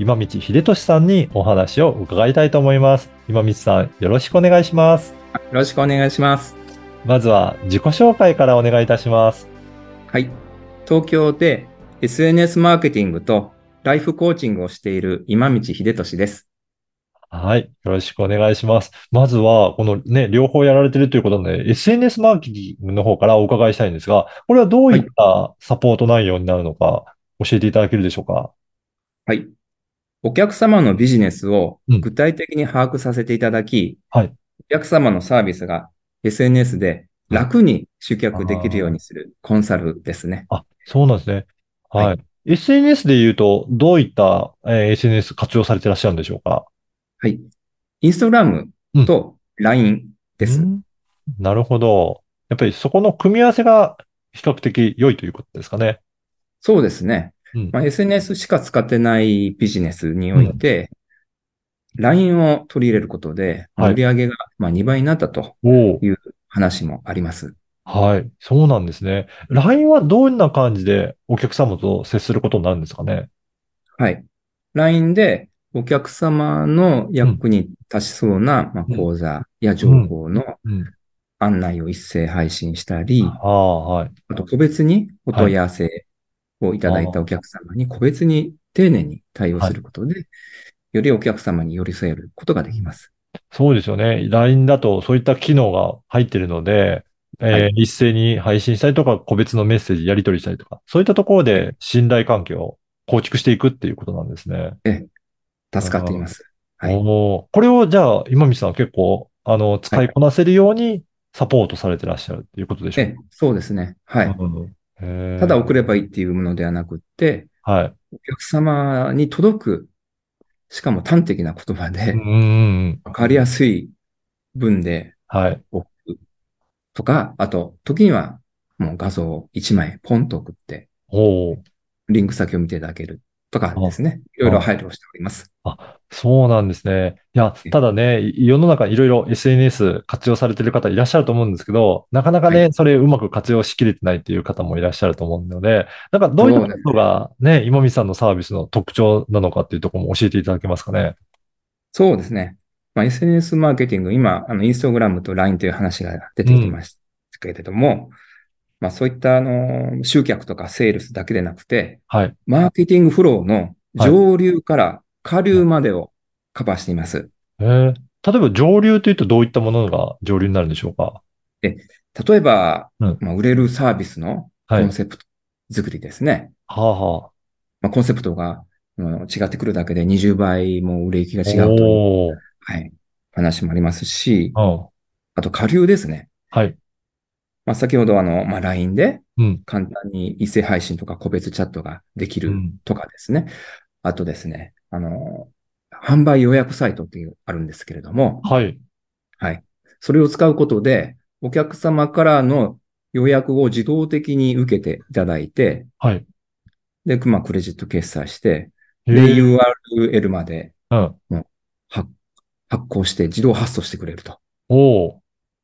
今道秀俊さんにお話を伺いたいと思います。今道さん、よろしくお願いします。よろしくお願いします。まずは自己紹介からお願いいたします。はい。東京で SNS マーケティングとライフコーチングをしている今道秀俊です。はい。よろしくお願いします。まずは、このね、両方やられてるということなので、SNS マーケティングの方からお伺いしたいんですが、これはどういったサポート内容になるのか、教えていただけるでしょうか？はい。お客様のビジネスをうん具体的に把握させていただき、はいお客様のサービスが SNS で楽に集客できるようにするコンサルですね。あ、そうなんですね。はい。は SNS で言うと、どういった、えー SNS 活用されていらっしゃるんでしょうか？はい。インスタグラムと LINE です。うんなるほど。やっぱりそこの組み合わせが比較的良いということですかね。そうですね。うんまあ、SNS しか使ってないビジネスにおいて、LINE を取り入れることで、売り上げがまあ2倍になったという話もあります。はい。そうなんですね。LINE はどんな感じでお客様と接することになるんですかね？はい。LINE でお客様の役に立ちそうな、まあ、講座や情報のうん。案内を一斉配信したり。あと個別にお問い合わせをいただいたお客様に個別に丁寧に対応することで、よりお客様に寄り添えることができます。そうですよね。LINE だとそういった機能が入っているので、えーはい一斉に配信したりとか、個別のメッセージやり取りしたりとか、そういったところで信頼関係を構築していくっていうことなんですね。助かっています。はい。これをじゃあ、今見さんは結構、あの、使いこなせるようにサポートされてらっしゃるっていうことでしょうえ、そうですね。はい。かいただ送ればいいっていうものではなくって、はい。お客様に届く、しかも端的な言葉で。わかりやすい文ではい。送るとか、あと、時にはもう画像を1枚ポンと送って、リンク先を見ていただけるとかですね。いろいろ配慮しております。そうなんですね。いや、ただね、い世の中いろいろ SNS 活用されてる方いらっしゃると思うんですけど、なかなかね、はそれうまく活用しきれてないっていう方もいらっしゃると思うので、なんかどういったことがね、今見さんのサービスの特徴なのかっていうところも教えていただけますかね？そうですね。まあ、SNS マーケティング、今、あの、インスタグラムと LINE という話が出てきましたけれども、まあ、そういった、あの、集客とかセールスだけでなくて、はい。マーケティングフローの上流から下流までをカバーしています。えー例えば上流というとどういったものが上流になるんでしょうか？例えば、うんまあ、売れるサービスのコはい。ンセプト作りですね。はあはまあ、コンセプトが、うん違ってくるだけで20倍も売れ行きがあ。違うという、はい、話もありますし、うん。あと下流ですね。はい。まあ、先ほどあの、まあ、LINE でうん。簡単に一斉配信とか個別チャットができるうんとかですね。あとですね、あの、販売予約サイトっていうあるんですけれども、はい。はい。それを使うことで、お客様からの予約を自動的に受けていただいて、はい。で、まあ、クレジット決済して、へで、ー URL までうん。発発行して自動発送してくれると。おー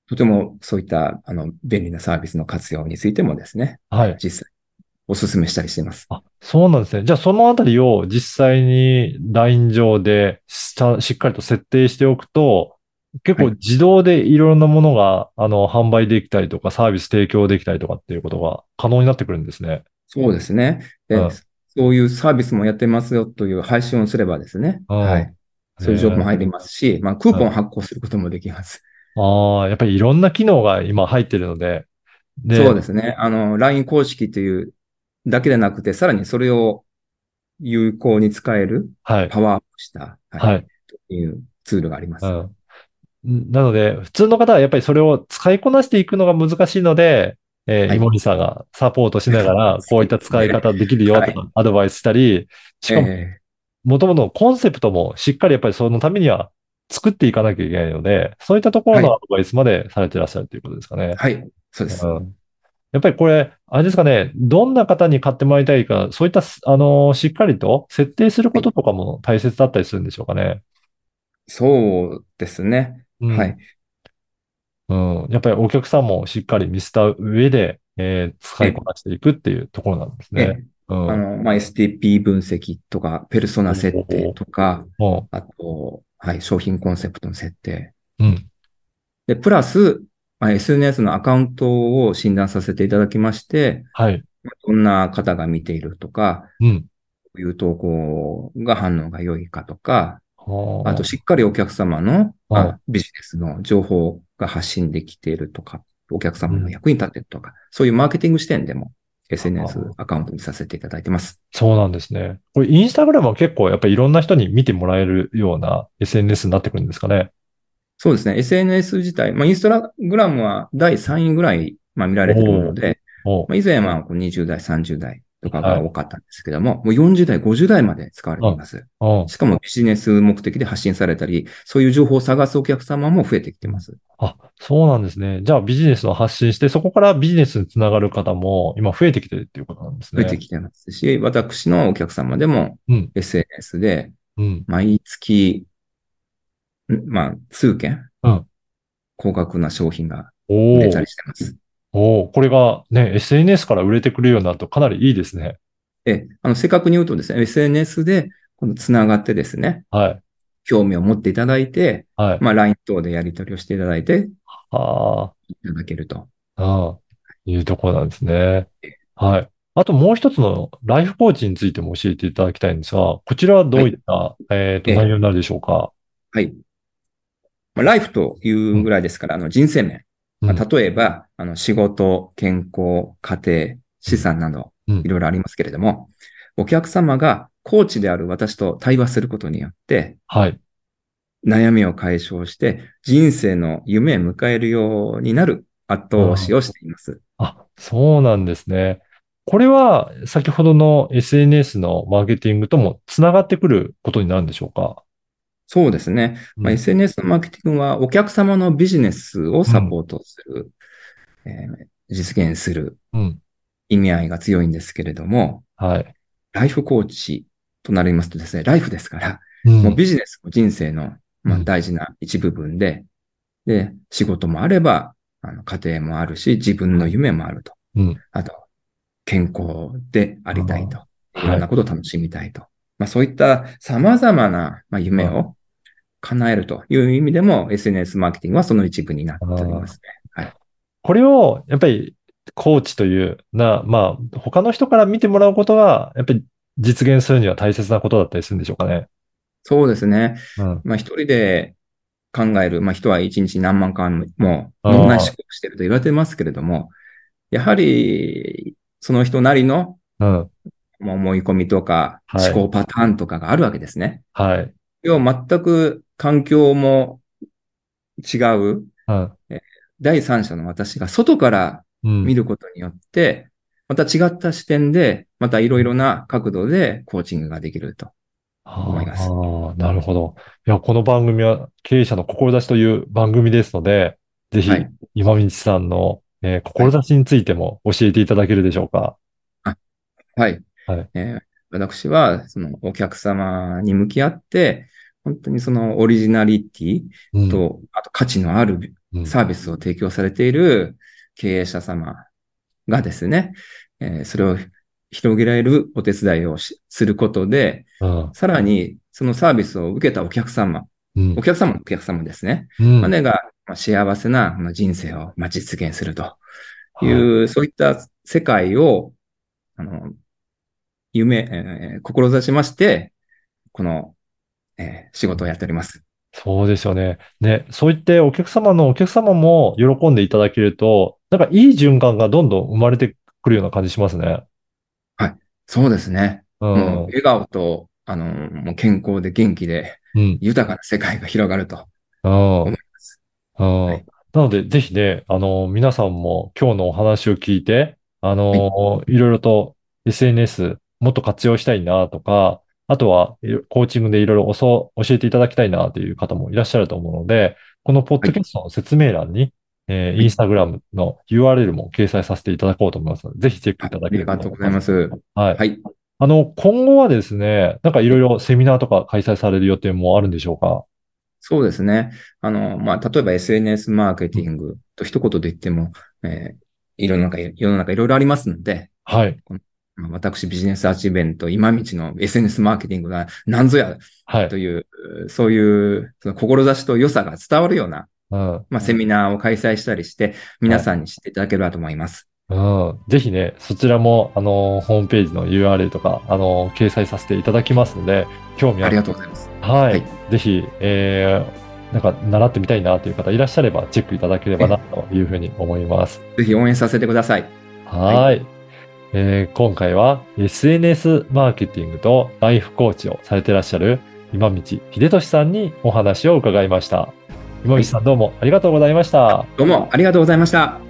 とてもそういった、あの、便利なサービスの活用についてもですね、はい。実際、お勧めしたりしています。あ、そうなんですね。じゃあ、そのあたりを実際に LINE 上でししっかりと設定しておくと、結構はい自動でいろんなものが、あの、販売できたりとか、サービス提供できたりとかっていうことが可能になってくるんですね。そうですね。でうんそういうサービスもやってますよという配信をすればですね、うんはい。そういう情報も入りますし、まあ、クーポン発行することもできます。ああ、やっぱりいろんな機能が今入ってるので。でそうですね。あの、LINE 公式というだけでなくて、さらにそれを有効に使えるはい。パワーアップした、はい。というツールがあります。うん。なので、普通の方はやっぱりそれを使いこなしていくのが難しいので、えー、はいイモリさんがサポートしながら、こういった使い方できるよとはいかアドバイスしたり、しかも、えもともとコンセプトもしっかりやっぱりそのためには作っていかなきゃいけないので、そういったところのアドバイスまでされてらっしゃるということですかね。はい。そうです。うんやっぱりこれ、あれですかね、どんな方に買ってもらいたいか、そういった、あの、しっかりと設定することとかも大切だったりするんでしょうかね。そうですね。うんはい。うん。やっぱりお客さんもしっかり見せた上で、えー使いこなしていくっていうところなんですえね。うん。あの、まあ、STP 分析とか、ペルソナ設定とか、もあと、はい、商品コンセプトの設定。ううん。で、プラス、まあ、SNS のアカウントを診断させていただきまして、はい。まあどんな方が見ているとか、うん。どういう投稿が反応が良いかとか、はああとしっかりお客様の、あ、ビジネスの情報が発信できているとか、お客様の役に立っているとか、そういうマーケティング視点でも SNS アカウントにさせていただいてます。そうなんですね。これ、インスタグラムは結構やっぱりいろんな人に見てもらえるような SNS になってくるんですかね？そうですね。SNS 自体、まあ、インスタグラムは第3位ぐらい、まあ、見られているので、おまあ、以前はこう20代、30代とかが多かったんですけども、もう40代、50代まで使われています。うんしかもビジネス目的で発信されたり、そういう情報を探すお客様も増えてきてます。あ、そうなんですね。じゃあビジネスを発信して、そこからビジネスにつながる方も今増えてきてるっていうことなんですね。増えてきてますし、私のお客様でもうん。SNS でうん。毎月、んまあ、数件、うん高額な商品がおお売れたりしてます。おーこれがね、SNS から売れてくるようになるとかなりいいですね。え、あの、正確に言うとですね、SNS で、このつながってですね、はい。興味を持っていただいて、はい。まあ、LINE 等でやり取りをしていただいて、あいただけると。あ、ああ、いうところなんですね。はい。あともう一つのライフコーチについても教えていただきたいんですが、こちらはどういった、えっと、ええ内容になるでしょうか？はい。まあ、ライフというぐらいですから、あの、人生面。まうんあ、例えば、あの、仕事、健康、家庭、資産などうん、いろいろありますけれども、お客様がコーチである私と対話することによって、はい。悩みを解消して、人生の夢を迎えるようになる後押しをしています。あ、そうなんですね。これは先ほどの SNS のマーケティングともつながってくることになるんでしょうか？そうですね。まあ、うん SNS のマーケティングはお客様のビジネスをサポートする、えー実現するうん。意味合いが強いんですけれども、はい。ライフコーチとなりますとですね、ライフですから、うんもうビジネスも人生の、まあ、うん大事な一部分で、で、仕事もあれば、あの家庭もあるし、自分の夢もあると。うん。あと、健康でありたいと。いろんなことを楽しみたいと。まあそういった様々な、まあ、夢を叶えるという意味でも SNS マーケティングはその一部になっておりますね。これを、やっぱり、コーチというな、まあ、他の人から見てもらうことが、やっぱり実現するには大切なことだったりするんでしょうかね。そうですね。うん。まあ一人で考える、まあ人は一日何万回もあー脳内思考してると言われてますけれども、やはりその人なりのうん。まあ思い込みとかはい思考パターンとかがあるわけですね。はい。要は全く環境も違ううん。第三者の私が外からうん。見ることによって、また違った視点で、またいろいろな角度でコーチングができると。思いますああ、なるほど。いや、この番組は経営者の志という番組ですので、ぜひはい、今道さんの、えー志についても教えていただけるでしょうか？はい。はいえー私は、そのお客様に向き合って、本当にそのオリジナリティうん。と、あと価値のあるうん。サービスを提供されている経営者様がですね、えーそれを広げられるお手伝いをしすることで、うん。さらにそのサービスを受けたお客様、うん。お客様のお客様ですね、うん。までがまあ幸せなまあ人生をまあ実現するといはい。う、そういった世界を、あの、夢、えー志しまして、この、えー仕事をやっております。そうですよね。ね、そう言ってお客様のお客様も喜んでいただけると、なんかいい循環がどんどん生まれてくるような感じしますね。そうですね。う。もうん笑顔と、あの、もう健康で元気でうん。豊かな世界が広がるとうん思います。うんはいなので、ぜひね、あの、皆さんも今日のお話を聞いて、あの、いろいろと SNS もっと活用したいなとか、あとは、コーチングでいろいろ教教えていただきたいなという方もいらっしゃると思うので、このポッドキャストの説明欄に、えー、インスタグラムの URL も掲載させていただこうと思いますので、ぜひチェックいただあければりがとうございます。はい。はい。あの、今後はですね、なんかいろいろセミナーとか開催される予定もあるんでしょうか？そうですね。あの、まあ、例えば SNS マーケティングと一言で言っても、えーいろんな中、世の中いろいろありますので、はい。まあ私、ビジネスアーチイベント、今道の SNS マーケティングが何ぞやはいと。いう、そういうその志と良さが伝わるような、うん。まあ、セミナーを開催したりして、皆さんに知っていただければと思います。うん。ぜひね、そちらも、あの、ホームページの URL とか、あの、掲載させていただきますので、興味あありるがとうございます。はい。はいぜひ、えー、なんか、習ってみたいなという方いらっしゃれば、チェックいただければな、というふうに思います。ぜひ応援させてください。はい。えー今回は SNS マーケティングとライフコーチをされてらっしゃる今道秀俊さんにお話を伺いました。今道さんどうもありがとうございました。どうもありがとうございました。